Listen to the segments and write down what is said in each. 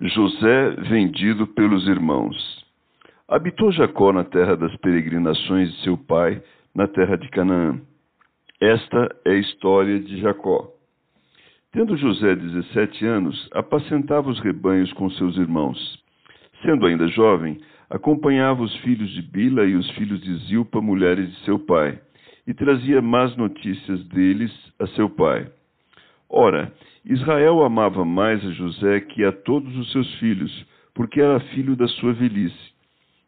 José vendido pelos irmãos. Habitou Jacó na terra das peregrinações de seu pai, na terra de Canaã. Esta é a história de Jacó. Tendo José 17 anos, apacentava os rebanhos com seus irmãos. Sendo ainda jovem, acompanhava os filhos de Bila e os filhos de Zilpa, mulheres de seu pai, e trazia más notícias deles a seu pai. Ora, Israel amava mais a José que a todos os seus filhos, porque era filho da sua velhice.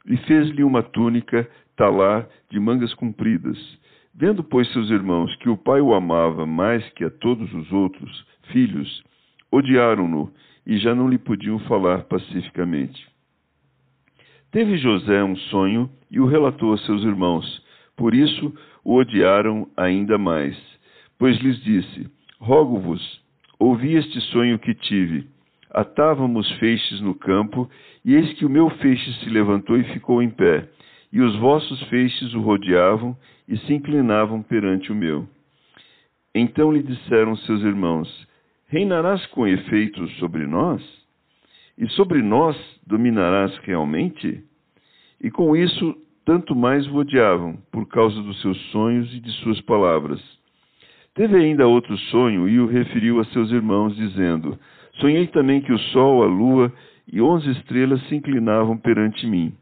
E fez-lhe uma túnica, talar, de mangas compridas. Vendo, pois, seus irmãos que o pai o amava mais que a todos os outros filhos, odiaram-no e já não lhe podiam falar pacificamente. Teve José um sonho e o relatou a seus irmãos. Por isso o odiaram ainda mais, pois lhes disse: Rogo-vos Ouvi este sonho que tive. Atávamos feixes no campo, e eis que o meu feixe se levantou e ficou em pé, e os vossos feixes o rodeavam e se inclinavam perante o meu. Então lhe disseram seus irmãos: Reinarás com efeito sobre nós? E sobre nós dominarás realmente? E com isso, tanto mais o odiavam, por causa dos seus sonhos e de suas palavras. Teve ainda outro sonho e o referiu a seus irmãos, dizendo: Sonhei também que o sol, a lua e onze estrelas se inclinavam perante mim.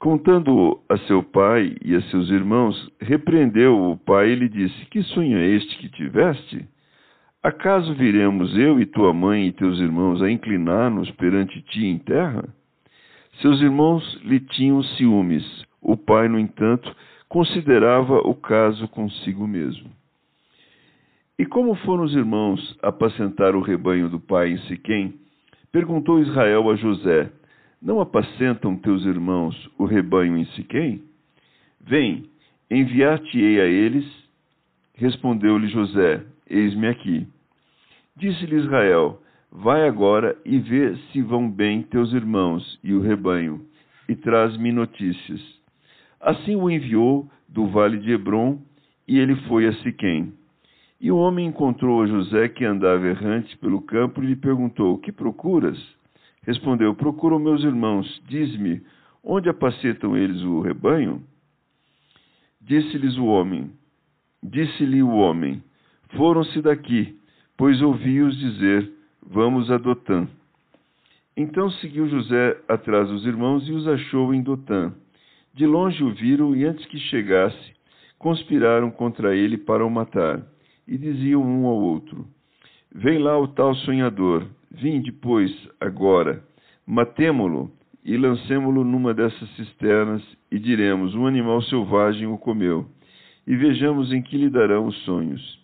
Contando a seu pai e a seus irmãos, repreendeu o pai e lhe disse: Que sonho é este que tiveste? Acaso viremos eu e tua mãe e teus irmãos a inclinar-nos perante ti em terra? Seus irmãos lhe tinham ciúmes. O pai, no entanto, considerava o caso consigo mesmo. E como foram os irmãos apacentar o rebanho do pai em Siquém, perguntou Israel a José: Não apacentam teus irmãos o rebanho em Siquém? Vem, enviar-te-ei a eles. Respondeu-lhe José: Eis-me aqui. Disse-lhe Israel: Vai agora e vê se vão bem teus irmãos e o rebanho, e traz-me notícias. Assim o enviou do vale de Hebron, e ele foi a Siquém. E o homem encontrou a José que andava errante pelo campo e lhe perguntou: Que procuras? Respondeu: Procuro meus irmãos. Diz-me, onde apacetam eles o rebanho? Disse-lhes o homem: Disse-lhe o homem: Foram-se daqui, pois ouvi-os dizer: Vamos a Dotã. Então seguiu José atrás dos irmãos e os achou em Dotã. De longe o viram e antes que chegasse, conspiraram contra ele para o matar e diziam um ao outro: Vem lá o tal sonhador, vinde, pois, agora, matemo-lo e lancemo-lo numa dessas cisternas, e diremos: Um animal selvagem o comeu, e vejamos em que lhe darão os sonhos.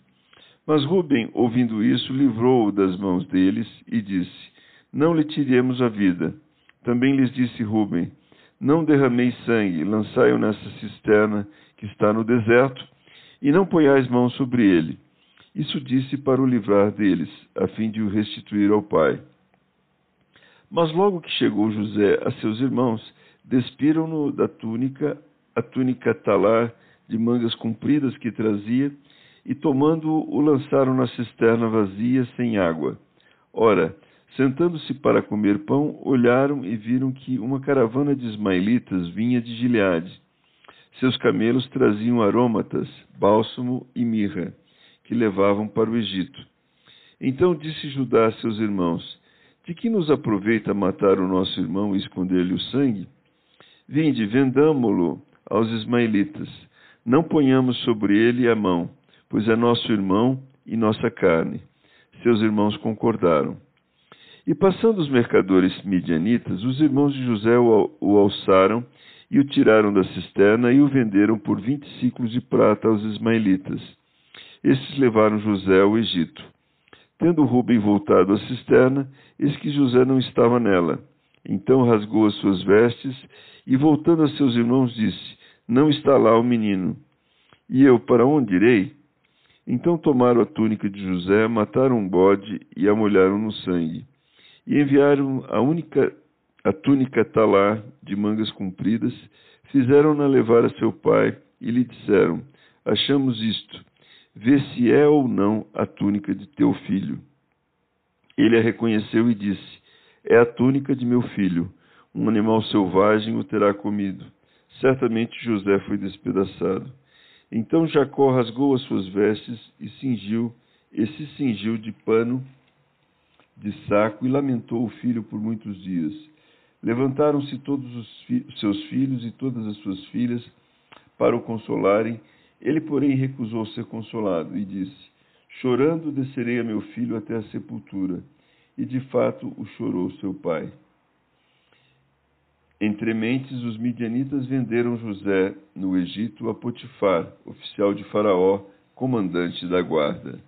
Mas Rubem, ouvindo isso, livrou-o das mãos deles e disse: Não lhe tiremos a vida. Também lhes disse Rubem: Não derramei sangue, lançai-o nessa cisterna que está no deserto, e não ponhais mão sobre ele isso disse para o livrar deles, a fim de o restituir ao pai. Mas logo que chegou José a seus irmãos, despiram-no da túnica, a túnica talar de mangas compridas que trazia, e tomando-o, o lançaram na cisterna vazia, sem água. Ora, sentando-se para comer pão, olharam e viram que uma caravana de ismaelitas vinha de Gileade. Seus camelos traziam aromatas, bálsamo e mirra que levavam para o Egito. Então disse Judá a seus irmãos: De que nos aproveita matar o nosso irmão e esconder-lhe o sangue? Vinde, vendamo-lo aos ismaelitas. Não ponhamos sobre ele a mão, pois é nosso irmão e nossa carne. Seus irmãos concordaram. E passando os mercadores midianitas, os irmãos de José o alçaram e o tiraram da cisterna e o venderam por vinte ciclos de prata aos ismaelitas. Estes levaram José ao Egito. Tendo Rubem voltado à cisterna, eis que José não estava nela. Então rasgou as suas vestes e, voltando a seus irmãos, disse: Não está lá o menino. E eu, para onde irei? Então tomaram a túnica de José, mataram um bode e a molharam no sangue. E enviaram a única a túnica talar de mangas compridas, fizeram-na levar a seu pai e lhe disseram: Achamos isto, vê se é ou não a túnica de teu filho. Ele a reconheceu e disse: É a túnica de meu filho. Um animal selvagem o terá comido. Certamente José foi despedaçado. Então Jacó rasgou as suas vestes e cingiu, e se cingiu de pano de saco e lamentou o filho por muitos dias. Levantaram-se todos os fi seus filhos e todas as suas filhas para o consolarem. Ele, porém, recusou ser consolado e disse: Chorando descerei a meu filho até a sepultura. E de fato o chorou seu pai. Entre mentes, os midianitas venderam José no Egito a Potifar, oficial de Faraó, comandante da guarda.